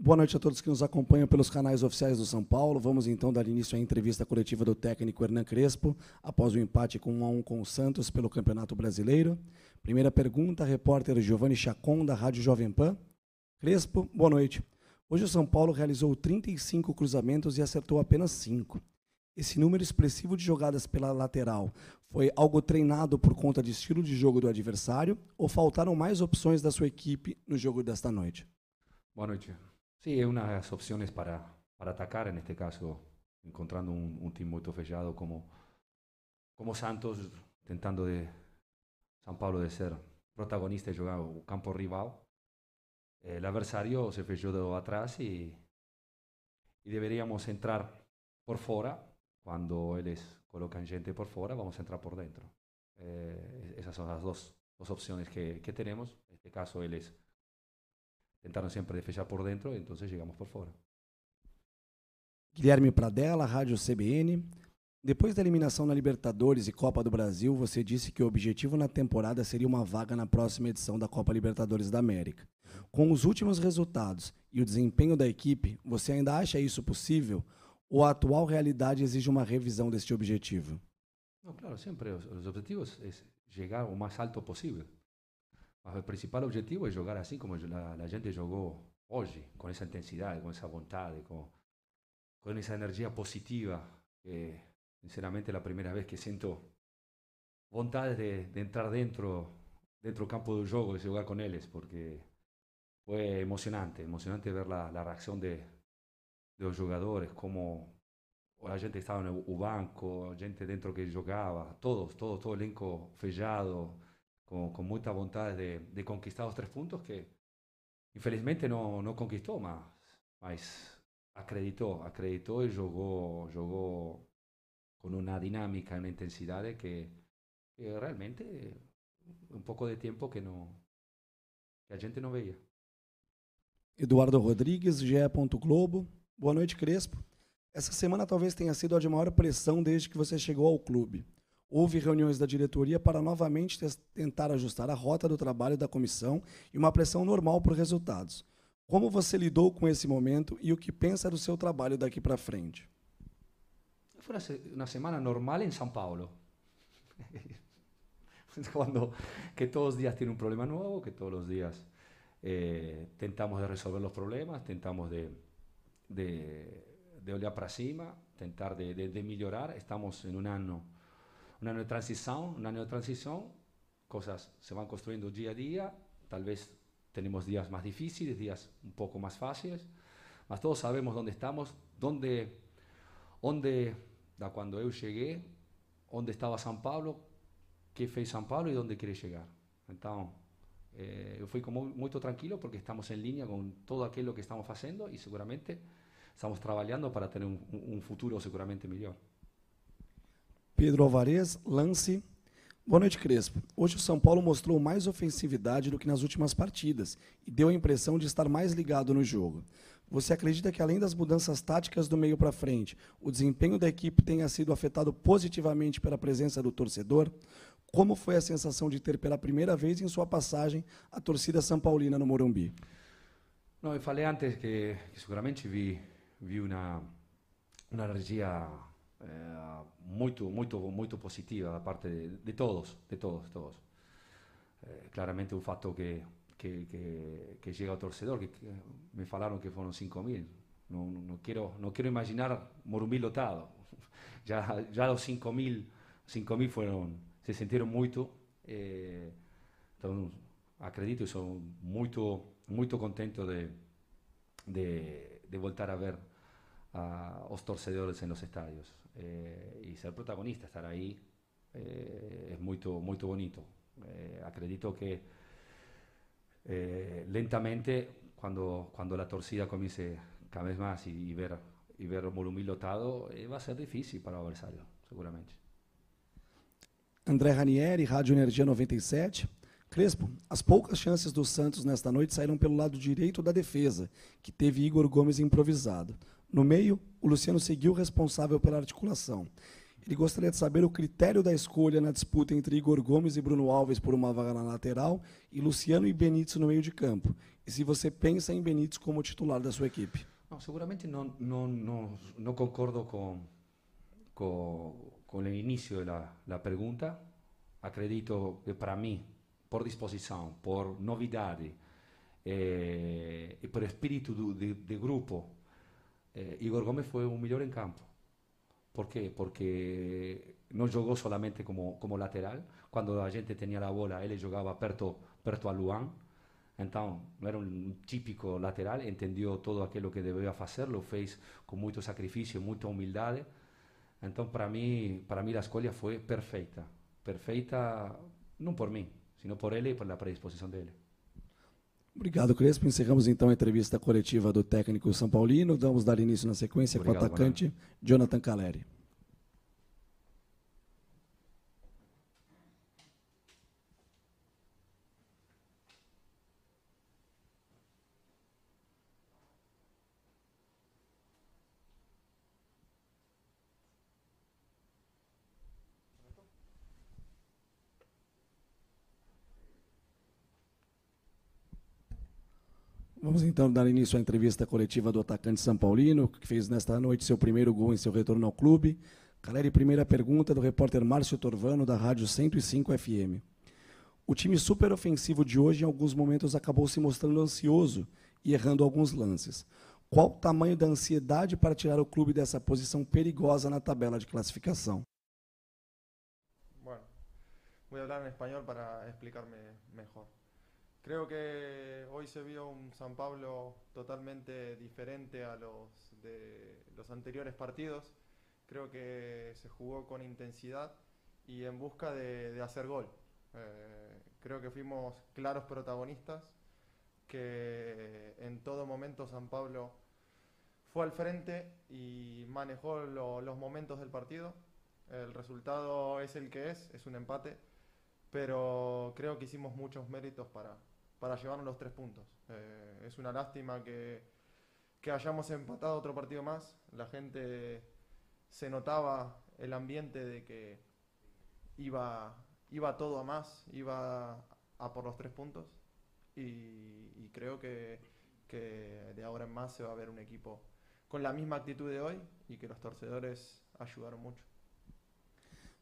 Boa noite a todos que nos acompanham pelos canais oficiais do São Paulo. Vamos então dar início à entrevista coletiva do técnico Hernan Crespo, após o empate com 1 a 1 com o Santos pelo Campeonato Brasileiro. Primeira pergunta, repórter Giovanni Chacon, da Rádio Jovem Pan. Crespo, boa noite. Hoje o São Paulo realizou 35 cruzamentos e acertou apenas 5. Esse número expressivo de jogadas pela lateral foi algo treinado por conta de estilo de jogo do adversário ou faltaram mais opções da sua equipe no jogo desta noite? Boa noite. Sí, es una de las opciones para, para atacar, en este caso, encontrando un, un team muy fechado como, como Santos, intentando de San Pablo de ser protagonista y jugar o campo rival. El adversario se fechó atrás y, y deberíamos entrar por fuera. Cuando ellos colocan gente por fuera, vamos a entrar por dentro. Eh, esas son las dos, dos opciones que, que tenemos. En este caso, es tentaram sempre fechar por dentro, então chegamos por fora. Guilherme Pradella, Rádio CBN. Depois da eliminação na Libertadores e Copa do Brasil, você disse que o objetivo na temporada seria uma vaga na próxima edição da Copa Libertadores da América. Com os últimos resultados e o desempenho da equipe, você ainda acha isso possível? Ou a atual realidade exige uma revisão deste objetivo? Não, claro, sempre os, os objetivos é chegar o mais alto possível. El principal objetivo es jugar así como la, gente jugó hoy, con esa intensidad, con esa voluntad, con, con esa energía positiva, que sinceramente la primera vez que siento voluntad de, entrar dentro dentro del campo del juego y jugar con ellos, porque fue emocionante, emocionante ver la, reacción de, los jugadores, como la gente estaba en el banco, gente dentro que jugaba, todos, todo el elenco fellado, con, con mucha voluntad de, de, conquistar los tres puntos que infelizmente conquistó más, mas acreditó, acreditó y jugó, jugó con una dinámica, una intensidad que, que realmente un poco de tiempo que no que a gente não veia. Eduardo Rodrigues, GE. Globo. Boa noite, Crespo. Essa semana talvez tenha sido a de maior pressão desde que você chegou ao clube. Houve reuniões da diretoria para novamente tentar ajustar a rota do trabalho da comissão e uma pressão normal por resultados. Como você lidou com esse momento e o que pensa do seu trabalho daqui para frente? Foi uma semana normal em São Paulo. Cuando que todos os dias tem um problema novo, que todos os dias eh, tentamos de resolver os problemas, tentamos de, de, de olhar para cima, tentar de, de, de melhorar. Estamos em um ano um ano de transição, um ano de transição, coisas se vão construindo dia a dia, talvez tenemos dias mais difíceis, dias um pouco mais fáceis, mas todos sabemos onde estamos, onde, onde da quando eu cheguei, onde estava São Paulo, que fez São Paulo e onde quer chegar. Então, eh, eu fui como muito tranquilo porque estamos em linha com todo aquilo que estamos fazendo e seguramente estamos trabalhando para ter um futuro seguramente melhor. Pedro Alvarez, lance. Boa noite, Crespo. Hoje o São Paulo mostrou mais ofensividade do que nas últimas partidas e deu a impressão de estar mais ligado no jogo. Você acredita que, além das mudanças táticas do meio para frente, o desempenho da equipe tenha sido afetado positivamente pela presença do torcedor? Como foi a sensação de ter pela primeira vez em sua passagem a torcida São Paulina no Morumbi? Não, eu falei antes que, que seguramente vi, vi uma, uma energia eh, muito, muito, muito positiva da parte de, de todos, de todos, todos. Eh, claramente un fatto que, que, llega ao torcedor, que, me falaron que foram 5 mil. No, no, no, quiero, no quiero imaginar Morumbi lotado. ya, ya los 5 mil, 5 mil fueron, se sintieron muito. Eh, acredito sou muito, muito contento de, de, de voltar a ver a los torcedores en los estadios. Eh, y ser protagonista, estar ahí, eh, es muy, bonito. Eh, acredito que lentamente, cuando, cuando la torcida comience cada vez más y, ver, y ver Molumí lotado, va a ser difícil para el adversario, seguramente. André Ranieri, Rádio Energia 97. Crespo, as poucas chances do Santos nesta noite saíram pelo lado direito da defesa, que teve Igor Gomes improvisado. No meio, o Luciano seguiu responsável pela articulação. Ele gostaria de saber o critério da escolha na disputa entre Igor Gomes e Bruno Alves por uma vaga na lateral e Luciano e Benítez no meio de campo. E se você pensa em Benítez como titular da sua equipe. No, seguramente no, no, no, no concordo con, con, con, el inicio de la, la, pregunta. Acredito que para mí, por disposición, por novedades eh, y por espíritu de, de grupo, eh, Igor Gómez fue un mejor en campo. ¿Por qué? Porque no jugó solamente como, como lateral. Cuando la gente tenía la bola, él jugaba perto, perto a Luan Então, não era um típico lateral, entendeu todo aquilo que devia fazer, o fez com muito sacrifício, muita humildade. Então, para mim, para mim a escolha foi perfeita. Perfeita não por mim, sino por ele e por a predisposição dele. Obrigado, Crespo. Encerramos então a entrevista coletiva do técnico São Paulino. Vamos dar início na sequência Obrigado, com o atacante Jonathan Caleri. Vamos então dar início à entrevista coletiva do atacante São Paulino, que fez nesta noite seu primeiro gol em seu retorno ao clube. Caleri, primeira pergunta do repórter Márcio Torvano, da Rádio 105 FM. O time super ofensivo de hoje, em alguns momentos, acabou se mostrando ansioso e errando alguns lances. Qual o tamanho da ansiedade para tirar o clube dessa posição perigosa na tabela de classificação? Bueno, vou falar em espanhol para explicar-me melhor. Creo que hoy se vio un San Pablo totalmente diferente a los de los anteriores partidos. Creo que se jugó con intensidad y en busca de, hacer gol. Eh, creo que fuimos claros protagonistas, que en todo momento San Pablo fue al frente y manejó los momentos del partido. El resultado es el que es, es un empate, pero creo que hicimos muchos méritos para, para llevarnos los tres puntos. Eh, es una lástima que, que hayamos empatado otro partido más. La gente se notaba el ambiente de que iba, iba todo a más, iba a por los tres puntos. Y, creo que, que, de ahora en más se va a ver un equipo con la misma actitud de hoy y que los torcedores ayudaron mucho.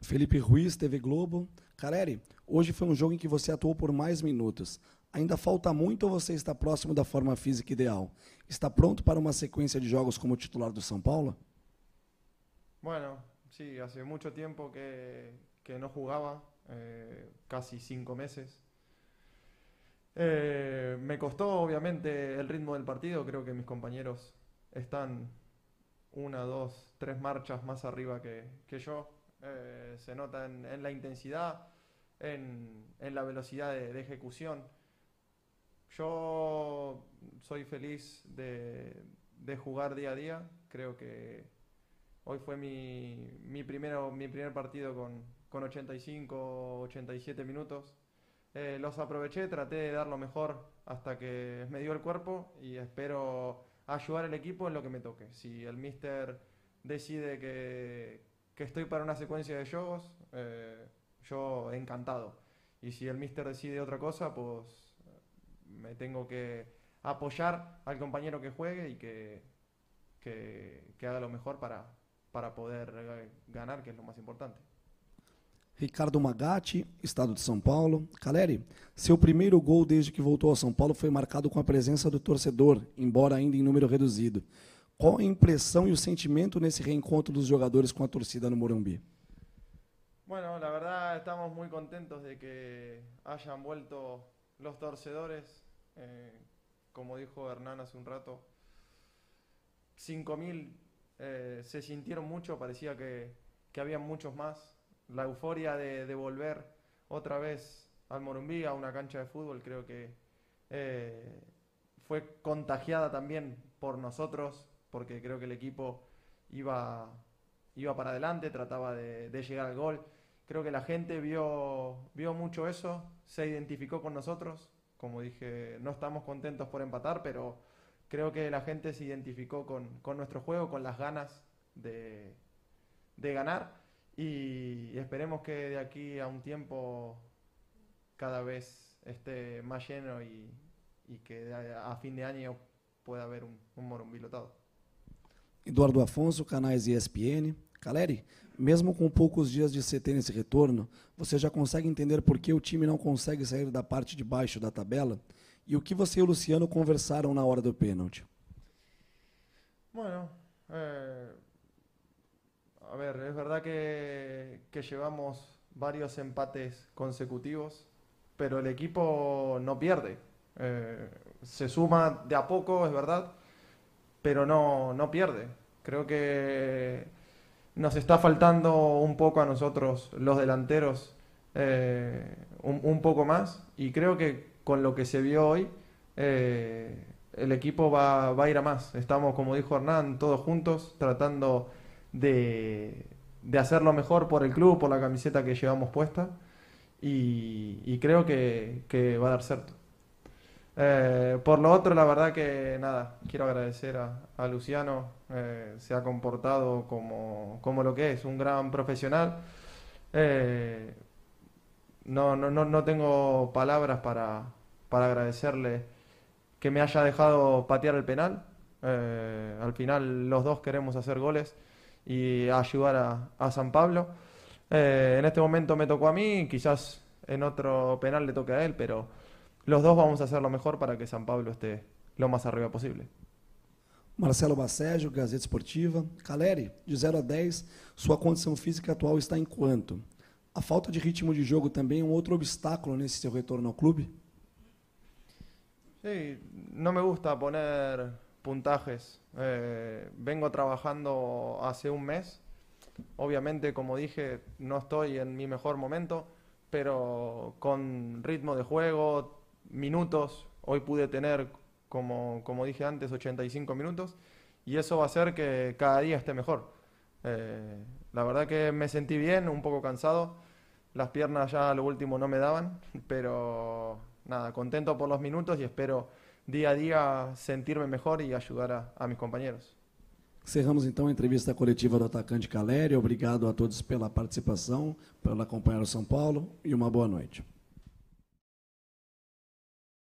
Felipe Ruiz, TV Globo. Careri, hoje foi um jogo em que você atuou por mais minutos. Ainda falta muito ou você está próximo da forma física ideal? Está pronto para uma sequência de jogos como titular do São Paulo? Bueno, sí, hace mucho tiempo que, no jugaba, eh, casi cinco meses. Eh, me costó obviamente el ritmo del partido, creo que mis compañeros están una, dos, tres marchas más arriba que, yo. Eh, se nota en, la intensidad, en, la velocidad de ejecución. Yo soy feliz de, jugar día a día. Creo que hoy fue mi, mi, primero, mi primer partido con, con 85, 87 minutos. Eh, los aproveché, traté de dar lo mejor hasta que me dio el cuerpo y espero ayudar al equipo en lo que me toque. Si el mister decide que, que estoy para una secuencia de juegos, eh, yo encantado. Y si el mister decide otra cosa, pues me tengo que apoyar al compañero que juegue y que, que, que haga lo mejor para, para poder ganar, que es lo más importante. Ricardo Magatti, Estado de São Paulo. Caleri, seu primeiro gol desde que voltou a São Paulo foi marcado com a presença do torcedor, embora ainda em número reduzido. Qual a impressão e o sentimento nesse reencontro dos jogadores com a torcida no Morumbi? Bueno, la verdad estamos muy contentos de que hayan vuelto los torcedores eh, como dijo Hernán hace un rato, 5.000 eh, se sintieron mucho, parecía que, que había muchos más. La euforia de, volver otra vez al Morumbí, a una cancha de fútbol, creo que eh, fue contagiada también por nosotros, porque creo que el equipo iba, iba para adelante, trataba de, de, llegar al gol. Creo que la gente vio, vio mucho eso, se identificó con nosotros, como dije, no estamos contentos por empatar, pero creo que la gente se identificó con, nuestro juego, con las ganas de, ganar. y esperemos que de aquí a un tiempo cada vez esté más lleno y, y que a, fin de año pueda haber un, un Morumbi. Eduardo Afonso, canais ESPN. Caleri, mesmo com poucos dias de CT nesse retorno, você já consegue entender por que o time não consegue sair da parte de baixo da tabela? E o que você e o Luciano conversaram na hora do pênalti? Bueno, eh, a ver, es verdad que, que varios empates consecutivos, pero el equipo no pierde. Eh, se suma de a poco, es verdad, pero no, no pierde. Creo que nos está faltando un poco a nosotros, los delanteros, eh, un, poco más. Y creo que con lo que se vio hoy, eh, el equipo va, va a ir a más. Estamos, como dijo Hernán, todos juntos tratando de, de hacerlo mejor por el club, por la camiseta que llevamos puesta. Y, y creo que, que va a dar cierto. Eh, por lo otro, la verdad que nada, quiero agradecer a, Luciano, eh, se ha comportado como, como lo que es, un gran profesional. Eh, no, no, no, no tengo palabras para, para agradecerle que me haya dejado patear el penal. Al final los dos queremos hacer goles y ayudar a, a San Pablo. En este momento me tocó a mí, quizás en otro penal le toque a él, pero los dos vamos a hacer lo mejor para que San Pablo esté lo más arriba posible. Marcelo Baceggio, Gazeta Esportiva. Caleri, de 0 a 10, sua condição física atual está em quanto? A falta de ritmo de jogo também é um outro obstáculo nesse seu retorno ao clube? Sí, no me gusta poner puntajes. Eh, vengo trabajando hace un mes. Obviamente, como dije, no estoy en mi mejor momento, pero con ritmo de juego, minutos, hoy pude tener, como, como dije antes, 85 minutos, y eso va a hacer que cada día esté mejor. Eh, la verdad que me sentí bien, un poco cansado. Las piernas ya lo último no me daban, pero nada, contento por los minutos y espero día a día sentirme mejor y ayudar a, a mis compañeros. Encerramos então a entrevista coletiva do atacante Caleri. Obrigado a todos pela participação, pelo acompanhar o São Paulo e uma boa noite.